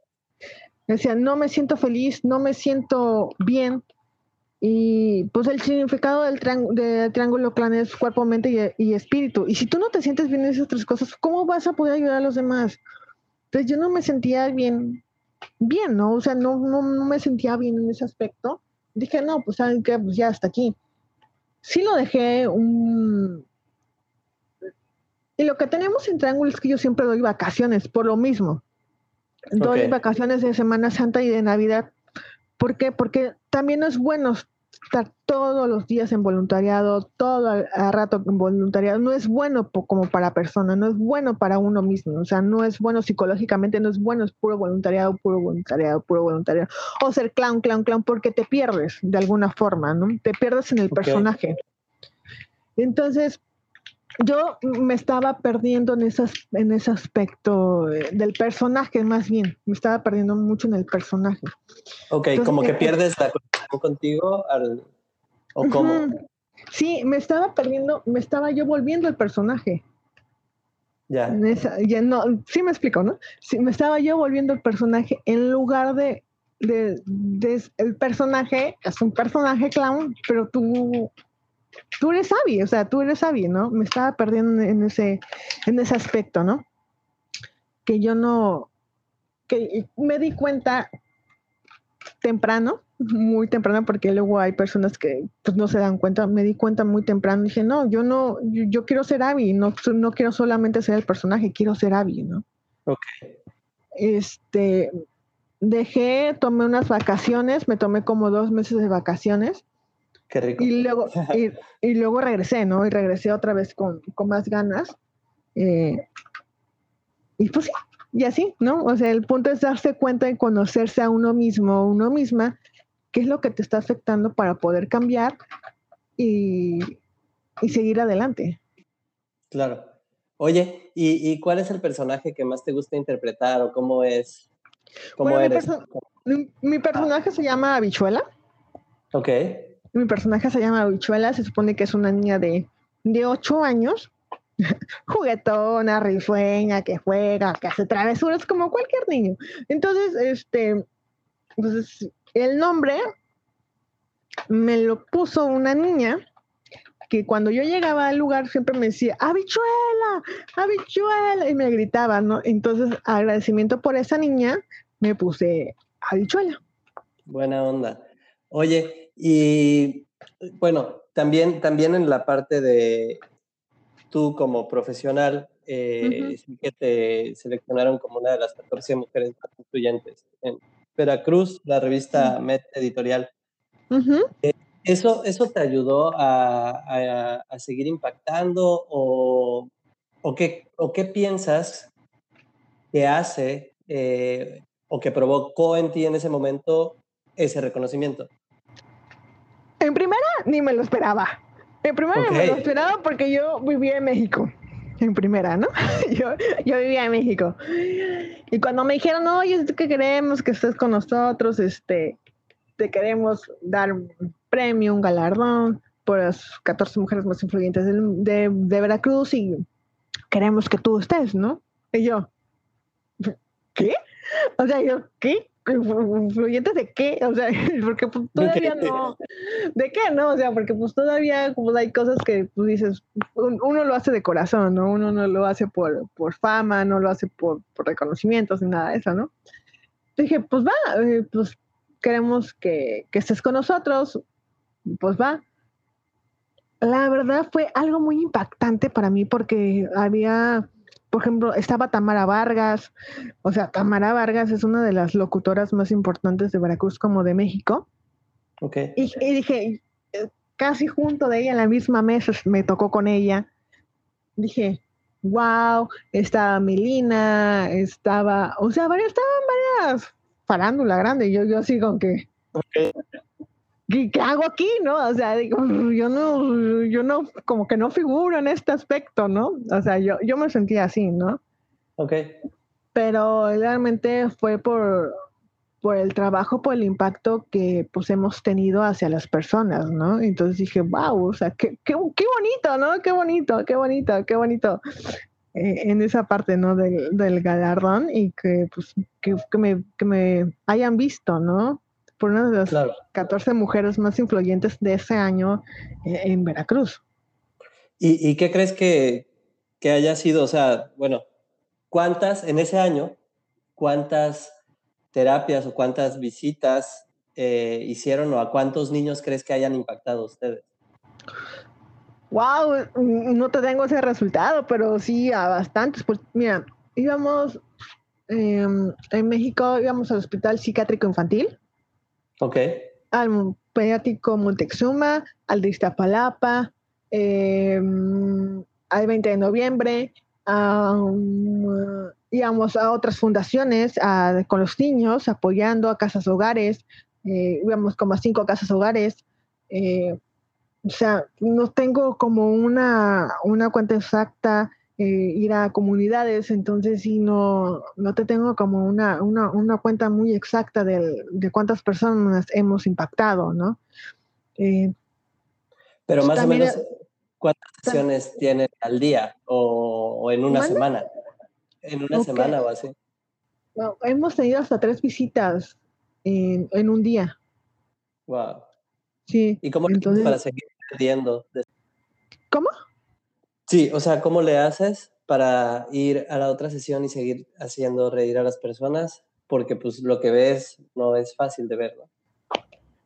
[SPEAKER 2] Decía, no me siento feliz, no me siento bien, y pues el significado del, triángulo clan es cuerpo, mente y, espíritu. Y si tú no te sientes bien en esas tres cosas, ¿cómo vas a poder ayudar a los demás? Entonces yo no me sentía bien, bien, ¿no? O sea, no, no, me sentía bien en ese aspecto. Dije, no, pues saben qué, pues ya hasta aquí. Sí lo dejé un... Y lo que tenemos en Triángulo es que yo siempre doy vacaciones, por lo mismo. Doy vacaciones de Semana Santa y de Navidad. ¿Por qué? Porque también es bueno estar todos los días en voluntariado, todo a, rato en voluntariado, no es bueno como para persona, no es bueno para uno mismo, o sea, no es bueno psicológicamente, no es bueno, es puro voluntariado, puro voluntariado, puro voluntariado. O ser clown, clown, clown, porque te pierdes de alguna forma, ¿no? Te pierdes en el personaje. Entonces, yo me estaba perdiendo en, esas, en ese aspecto eh, del personaje, más bien. Me estaba perdiendo mucho en el personaje.
[SPEAKER 1] Ok, como que eh, pierdes la conexión contigo al, o cómo.
[SPEAKER 2] Sí, me estaba perdiendo, me estaba yo volviendo el personaje.
[SPEAKER 1] Ya.
[SPEAKER 2] ya no, sí me explico, ¿no? Sí, me estaba yo volviendo el personaje en lugar de, de, de el personaje, es un personaje clown, pero tú tú eres Abby, o sea, tú eres Abby, ¿no? Me estaba perdiendo en ese, en ese aspecto, ¿no? Que yo no, que me di cuenta temprano, muy temprano, porque luego hay personas que pues, no se dan cuenta, me di cuenta muy temprano, dije, no, yo no, yo, quiero ser Abby, no, no quiero solamente ser el personaje, quiero ser Abby, ¿no?
[SPEAKER 1] Ok.
[SPEAKER 2] Este, dejé, tomé unas vacaciones, me tomé como dos meses de vacaciones.
[SPEAKER 1] Qué rico.
[SPEAKER 2] Y luego, y, luego regresé, ¿no? Y regresé otra vez con, con más ganas. Eh, y pues sí, y así, ¿no? O sea, el punto es darse cuenta y conocerse a uno mismo o uno misma, qué es lo que te está afectando para poder cambiar y, y seguir adelante.
[SPEAKER 1] Claro. Oye, ¿y, cuál es el personaje que más te gusta interpretar o cómo es? ¿Cómo eres?
[SPEAKER 2] Mi, personaje se llama Habichuela.
[SPEAKER 1] Ok.
[SPEAKER 2] Mi personaje se llama Habichuela, se supone que es una niña de, de 8 años, juguetona, risueña, que juega, que hace travesuras como cualquier niño. Entonces, este, entonces, el nombre me lo puso una niña que cuando yo llegaba al lugar siempre me decía, habichuela, habichuela, y me gritaba, ¿no? Entonces, agradecimiento por esa niña, me puse habichuela.
[SPEAKER 1] Buena onda. Oye, y bueno, también, también en la parte de tú como profesional, eh, que te seleccionaron como una de las 14 mujeres más influyentes. En Veracruz, la revista Met Editorial. ¿Eso, ¿Eso te ayudó a, a, seguir impactando o, o, qué, o qué piensas que hace eh, o que provocó en ti en ese momento ese reconocimiento?
[SPEAKER 2] En primera, ni me lo esperaba. En primera, ni me lo esperaba porque yo vivía en México. En primera, ¿no? Yo, yo vivía en México. Y cuando me dijeron, oye, que queremos que estés con nosotros, este, te queremos dar premio, un galardón por las 14 mujeres más influyentes de, de, Veracruz y queremos que tú estés, ¿no? Y yo, ¿qué? O sea, yo, ¿qué? ¿Influyentes de qué? O sea, porque pues, todavía no. ¿De qué no? O sea, porque pues todavía pues, hay cosas que tú dices, uno lo hace de corazón, ¿no? Uno no lo hace por, por fama, no lo hace por, por reconocimientos ni nada de eso, ¿no? Dije, pues va, eh, pues queremos que, que estés con nosotros, pues va. La verdad fue algo muy impactante para mí porque había, por ejemplo, estaba Tamara Vargas, o sea, Tamara Vargas es una de las locutoras más importantes de Veracruz como de México.
[SPEAKER 1] Ok.
[SPEAKER 2] Y, dije, casi junto de ella, en la misma mesa, me tocó con ella. Dije, wow, estaba Melina, estaba, o sea, varias, estaban varias farándula grande. Yo, yo así con que, ¿qué, hago aquí, no? O sea, digo, yo no, yo no, como que no figuro en este aspecto, ¿no? O sea, yo, yo me sentía así, ¿no?
[SPEAKER 1] Ok.
[SPEAKER 2] Pero realmente fue por, por el trabajo, por el impacto que pues hemos tenido hacia las personas, ¿no? Entonces dije, wow, o sea, qué, qué, qué bonito, ¿no? Qué bonito, qué bonito, qué bonito. Eh, en esa parte, ¿no? Del, del galardón y que, pues, que, que, me, que me hayan visto, ¿no? Por una de las 14 mujeres más influyentes de ese año eh, en Veracruz.
[SPEAKER 1] ¿Y, qué crees que, que, haya sido? O sea, bueno, ¿cuántas en ese año, cuántas terapias o cuántas visitas eh, hicieron o a cuántos niños crees que hayan impactado ustedes?
[SPEAKER 2] Wow, no te tengo ese resultado, pero sí a bastantes. Pues mira, íbamos em, en México, íbamos al hospital psiquiátrico infantil
[SPEAKER 1] Ok.
[SPEAKER 2] Al pediátrico Montexuma, al de Iztapalapa, em, al 20 de noviembre, íbamos a otras fundaciones con los niños, apoyando a casas hogares, eh, íbamos como a cinco casas hogares. Eh, o sea, no tengo como una, una cuenta exacta eh, ir a comunidades, entonces sí no, no te tengo como una, una, una cuenta muy exacta de, de, cuántas personas hemos impactado, ¿no?
[SPEAKER 1] Eh, Pero más o menos, ¿cuántas sesiones tienen al día o, en una semana? ¿En una semana o así?
[SPEAKER 2] hemos tenido hasta tres visitas en, en un día.
[SPEAKER 1] Wow.
[SPEAKER 2] Sí.
[SPEAKER 1] ¿Y cómo entonces, para seguir aprendiendo?
[SPEAKER 2] ¿Cómo?
[SPEAKER 1] Sí, o sea, ¿cómo le haces para ir a la otra sesión y seguir haciendo reír a las personas? Porque pues lo que ves no es fácil de ver.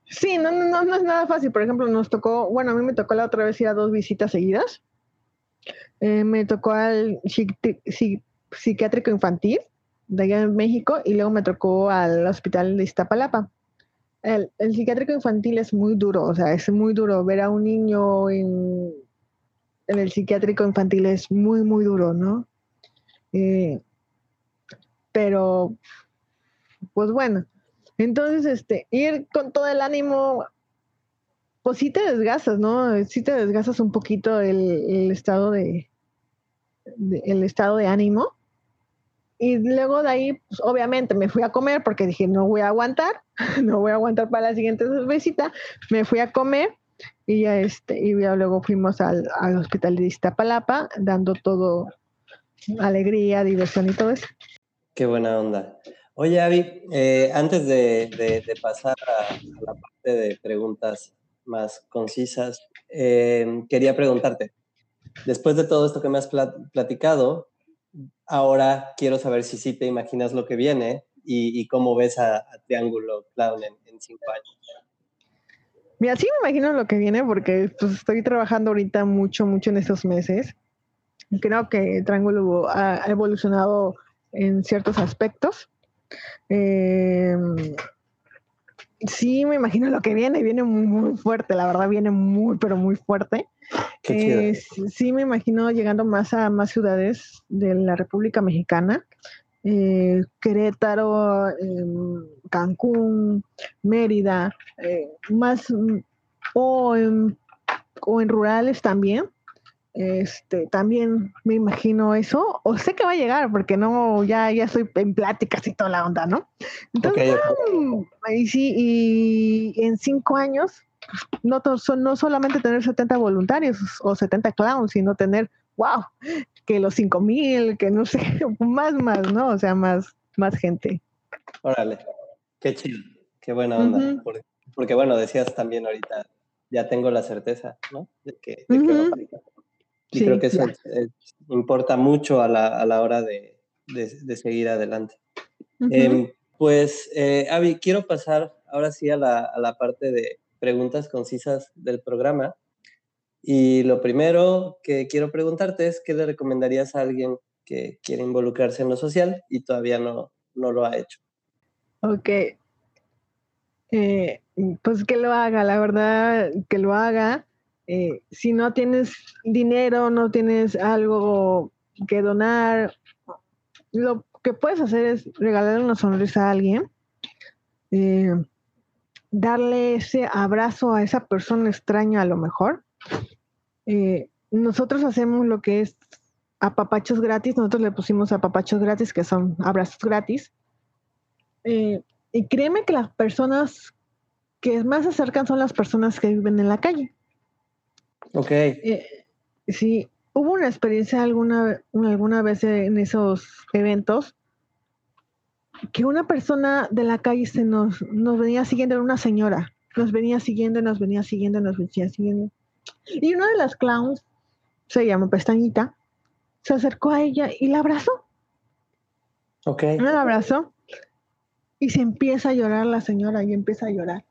[SPEAKER 2] Sí, no, no, no es nada fácil. Por ejemplo, nos tocó, bueno, a mí me tocó la otra vez ir a dos visitas seguidas. Eh, me tocó al psiquiátrico infantil de allá en México y luego me tocó al hospital de Iztapalapa. El, el, psiquiátrico infantil es muy duro, o sea, es muy duro ver a un niño en, en el psiquiátrico infantil es muy, muy duro, ¿no? Eh, pero, pues bueno, entonces, este, ir con todo el ánimo, pues sí te desgastas, ¿no? Sí te desgastas un poquito el, estado de, el estado de ánimo. Y luego de ahí, pues obviamente me fui a comer porque dije, no voy a aguantar, no voy a aguantar para la siguiente visita. Me fui a comer y ya, este, y luego fuimos al, al hospital de Iztapalapa, dando todo alegría, diversión y todo eso.
[SPEAKER 1] Qué buena onda. Oye, Avi, eh, antes de, de, pasar a, la parte de preguntas más concisas, eh, quería preguntarte, después de todo esto que me has platicado, ahora quiero saber si sí te imaginas lo que viene y, y cómo ves a, Triángulo Clown en, en, cinco años.
[SPEAKER 2] Mira, sí me imagino lo que viene porque pues, estoy trabajando ahorita mucho, mucho en estos meses. Creo que Triángulo ha evolucionado en ciertos aspectos eh, sí, me imagino lo que viene, viene muy, fuerte, la verdad viene muy, pero muy fuerte. Eh, sí, me imagino llegando más a más ciudades de la República Mexicana, eh, Querétaro, em, Cancún, Mérida, eh, más o o en rurales también, este, también me imagino eso, o sé que va a llegar, porque no, ya, ya estoy en pláticas y toda la onda, ¿no? Entonces, y sí, y en cinco años, no, no solamente tener 70 voluntarios o 70 clowns, sino tener, wow, que los 5 mil, que no sé, más, más, ¿no? O sea, más, más gente.
[SPEAKER 1] Órale, qué chido, qué buena onda. porque, bueno, decías también ahorita, ya tengo la certeza, ¿no? De que, de que va a pasar. Y creo que eso importa mucho a la, a la hora de, de, seguir adelante. Em, pues, eh, Avi, quiero pasar ahora sí a la, a la parte de preguntas concisas del programa. Y lo primero que quiero preguntarte es, ¿qué le recomendarías a alguien que quiere involucrarse en lo social y todavía no, no lo ha hecho?
[SPEAKER 2] Ok. Eh, pues que lo haga, la verdad, que lo haga. Eh, si no tienes dinero, no tienes algo que donar, lo que puedes hacer es regalar una sonrisa a alguien, eh, darle ese abrazo a esa persona extraña a lo mejor. Eh, nosotros hacemos lo que es apapachos gratis, nosotros le pusimos apapachos gratis, que son abrazos gratis. y créeme que las personas que más se acercan son las personas que viven en la calle.
[SPEAKER 1] Ok.
[SPEAKER 2] Eh, sí, hubo una experiencia alguna, alguna vez en esos eventos que una persona de la calle se nos, nos venía siguiendo, era una señora, nos venía siguiendo, nos venía siguiendo, nos venía siguiendo. Y una de las clowns, se llama Pestañita, se acercó a ella y la abrazó.
[SPEAKER 1] Ok.
[SPEAKER 2] La abrazó y se empieza a llorar la señora y empieza a llorar.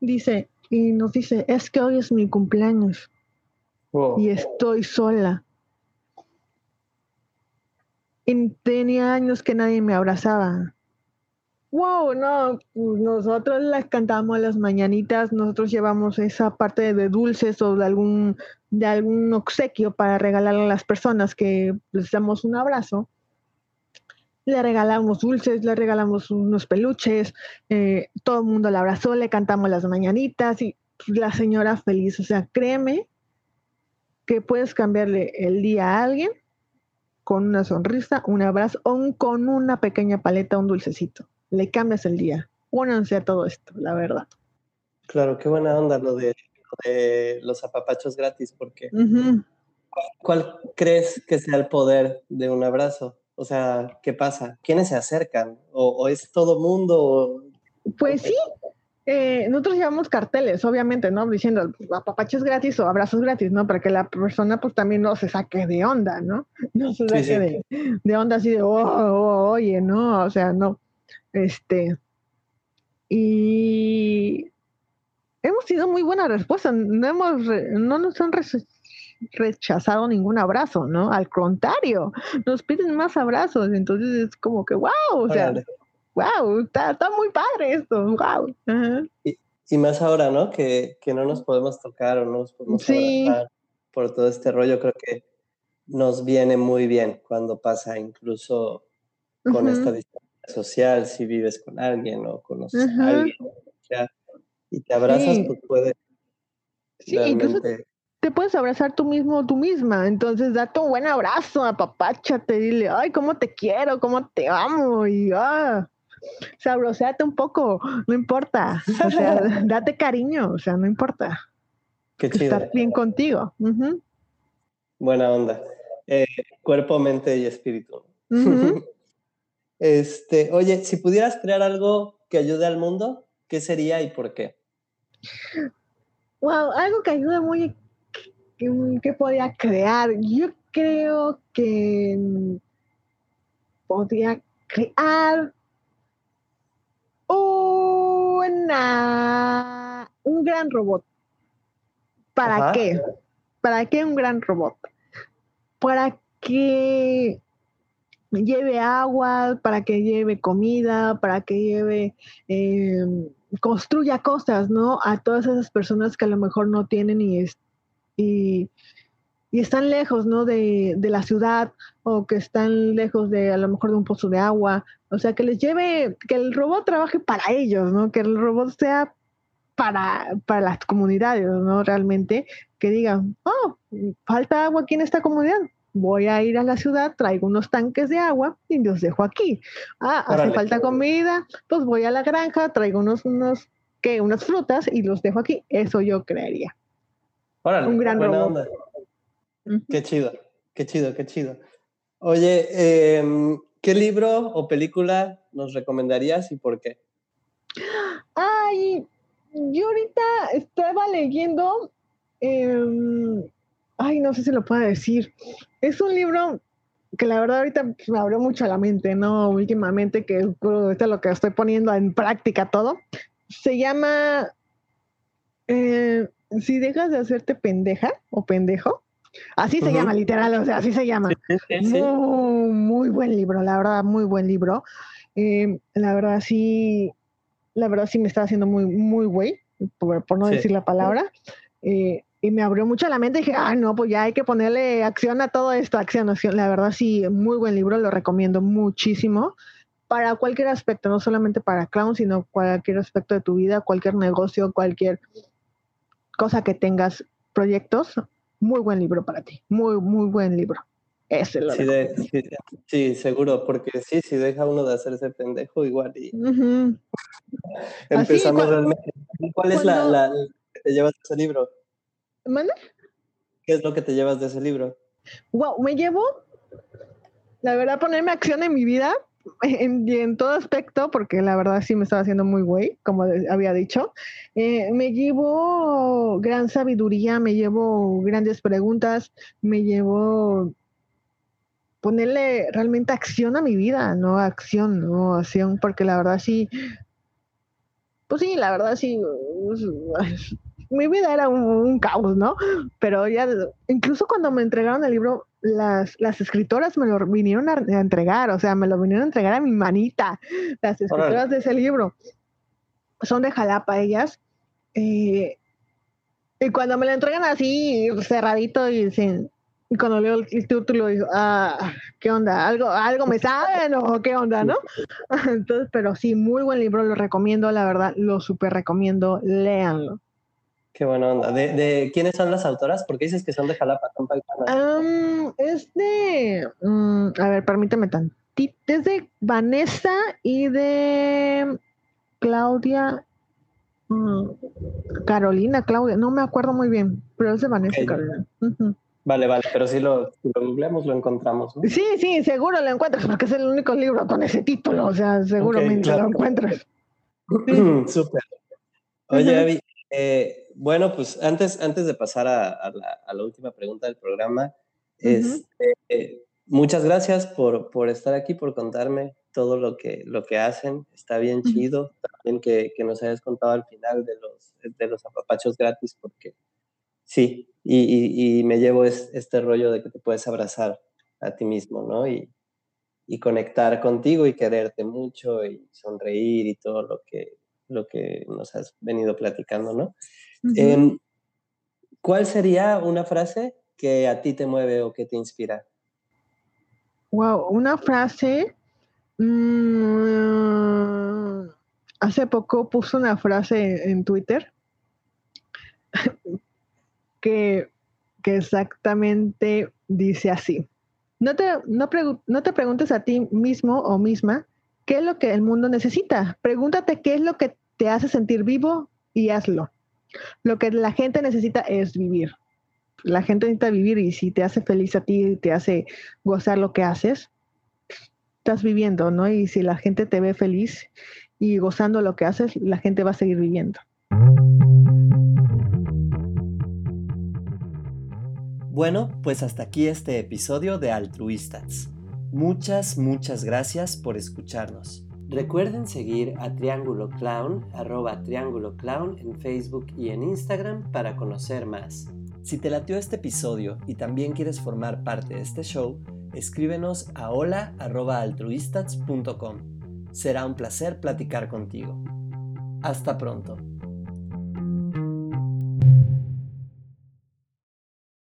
[SPEAKER 2] Dice, y nos dice, es que hoy es mi cumpleaños y estoy sola. Y tenía años que nadie me abrazaba. Wow, no, nosotros les cantamos las mañanitas, nosotros llevamos esa parte de dulces o de algún, de algún obsequio para regalarle a las personas que les damos un abrazo. Le regalamos dulces, le regalamos unos peluches, eh, todo el mundo la abrazó, le cantamos las mañanitas y la señora feliz. O sea, créeme que puedes cambiarle el día a alguien con una sonrisa, un abrazo o con una pequeña paleta, un dulcecito. Le cambias el día. Únanse a todo esto, la verdad.
[SPEAKER 1] Claro, qué buena onda lo de, los apapachos gratis, porque ¿cuál crees que sea el poder de un abrazo? O sea, ¿qué pasa? ¿Quiénes se acercan? ¿O, o es todo mundo?
[SPEAKER 2] Pues sí, eh, nosotros llevamos carteles, obviamente, ¿no? Diciendo apapaches gratis o abrazos gratis, ¿no? Para que la persona pues también no se saque de onda, ¿no? No se saque De, onda así de, oh, oh, oye, ¿no? O sea, no. Este. Y hemos tenido muy buena respuesta. No hemos, no nos han rechazado ningún abrazo, ¿no? Al contrario, nos piden más abrazos, entonces es como que, wow, o sea, wow, está, muy padre esto, wow.
[SPEAKER 1] Y, más ahora, ¿no? Que, no nos podemos tocar o no nos podemos abrazar por todo este rollo, creo que nos viene muy bien cuando pasa incluso con esta distancia social, si vives con alguien o conoces a alguien, y te abrazas, pues puede
[SPEAKER 2] Sí, incluso te puedes abrazar tú mismo o tú misma. Entonces, date un buen abrazo, apapáchate, dile, ay, cómo te quiero, cómo te amo, y ah, sabroseate un poco, no importa. O sea, date cariño, o sea, no importa.
[SPEAKER 1] Qué chido.
[SPEAKER 2] Estar bien contigo.
[SPEAKER 1] Buena onda. Eh, cuerpo, mente y espíritu. este, oye, si pudieras crear algo que ayude al mundo, ¿qué sería y por qué?
[SPEAKER 2] Wow, algo que ayude muy que, podía crear. Yo creo que podría crear una, un gran robot. ¿Para qué? ¿Para qué un gran robot? Para que lleve agua, para que lleve comida, para que lleve, em, construya cosas, ¿no? A todas esas personas que a lo mejor no tienen y, y, están lejos, ¿no? De, la ciudad o que están lejos de a lo mejor de un pozo de agua. O sea, que les lleve, que el robot trabaje para ellos, ¿no? Que el robot sea para, para las comunidades, ¿no? Realmente, que digan, oh, falta agua aquí en esta comunidad. Voy a ir a la ciudad, traigo unos tanques de agua y los dejo aquí. Ah, hace falta comida, pues voy a la granja, traigo unos, unos, ¿qué? Unas frutas y los dejo aquí. Eso yo creería
[SPEAKER 1] un gran robot. Qué chido, qué chido, qué chido. Oye, em, ¿qué libro o película nos recomendarías y por qué?
[SPEAKER 2] Ay, yo ahorita estaba leyendo, em, ay, no sé si lo puedo decir. Es un libro que la verdad ahorita me abrió mucho la mente, ¿no? Últimamente, que es lo que estoy poniendo en práctica todo. Se llama eh, si dejas de hacerte pendeja o pendejo, así se llama literal, o sea, así se llama. Muy, buen libro, la verdad, muy buen libro. Eh, la verdad sí, la verdad sí me está haciendo muy, muy güey, por, no decir la palabra. Eh, y me abrió mucho la mente y dije, ah, no, pues ya hay que ponerle acción a todo esto, acción, acción. La verdad sí, muy buen libro, lo recomiendo muchísimo para cualquier aspecto, no solamente para clown, sino cualquier aspecto de tu vida, cualquier negocio, cualquier cosa que tengas proyectos, muy buen libro para ti, muy, muy buen libro. Ese lo
[SPEAKER 1] sí, sí, seguro, porque sí, si deja uno de hacerse pendejo, igual y empezamos realmente. ¿Cuál es la, la, que te llevas de ese libro?
[SPEAKER 2] ¿Manda?
[SPEAKER 1] ¿Qué es lo que te llevas de ese libro?
[SPEAKER 2] Wow, me llevo, la verdad, ponerme acción en mi vida, en, en, todo aspecto, porque la verdad sí me estaba haciendo muy güey, como había dicho. Eh, me llevo gran sabiduría, me llevo grandes preguntas, me llevo ponerle realmente acción a mi vida, no acción, no acción, porque la verdad sí, pues sí, la verdad sí, mi vida era un, caos, ¿no? Pero ya, incluso cuando me entregaron el libro, las, las escritoras me lo vinieron a, entregar, o sea, me lo vinieron a entregar a mi manita, las escritoras de ese libro. Son de Jalapa ellas. Eh, y cuando me lo entregan así, cerradito y sin, y cuando leo el título digo, ah, ¿qué onda? ¿Algo, algo me saben o qué onda, no? Entonces, pero sí, muy buen libro, lo recomiendo, la verdad, lo súper recomiendo, léanlo.
[SPEAKER 1] Qué buena onda. ¿De, quiénes son las autoras? Porque dices que son de Jalapa,
[SPEAKER 2] um, es de. Mm, a ver, permíteme tantito. Es de Vanessa y de Claudia. Mm, Carolina, Claudia, no me acuerdo muy bien, pero es de Vanessa y Carolina.
[SPEAKER 1] Vale, vale, pero si lo, lo googleamos lo encontramos. ¿no?
[SPEAKER 2] Sí, sí, seguro lo encuentras, porque es el único libro con ese título, o sea, seguramente lo encuentras.
[SPEAKER 1] Súper. Oye, Abby, eh, bueno, pues antes, antes de pasar a, la, última pregunta del programa, este, muchas gracias por, por, estar aquí, por contarme todo lo que, lo que hacen. Está bien chido. También que, que, nos hayas contado al final de los, de los apapachos gratis, porque sí, y, me llevo este rollo de que te puedes abrazar a ti mismo, ¿no? Y, conectar contigo y quererte mucho y sonreír y todo lo que, lo que nos has venido platicando, ¿no? Em, ¿Cuál sería una frase que a ti te mueve o que te inspira?
[SPEAKER 2] Wow, una frase. Mm, hace poco puso una frase en Twitter que, exactamente dice así. No te, no, no te preguntes a ti mismo o misma qué es lo que el mundo necesita. Pregúntate qué es lo que te hace sentir vivo y hazlo. Lo que la gente necesita es vivir la gente necesita vivir y si te hace feliz a ti, te hace gozar lo que haces, estás viviendo, ¿no? Y si la gente te ve feliz y gozando lo que haces, la gente va a seguir viviendo.
[SPEAKER 1] Bueno, pues hasta aquí este episodio de Altruistas. Muchas, muchas gracias por escucharnos. Recuerden seguir a Triángulo Clown, arroba Triángulo Clown en Facebook y en Instagram para conocer más. Si te latió este episodio y también quieres formar parte de este show, escríbenos a hola.altruistas.com. Será un placer platicar contigo. Hasta pronto.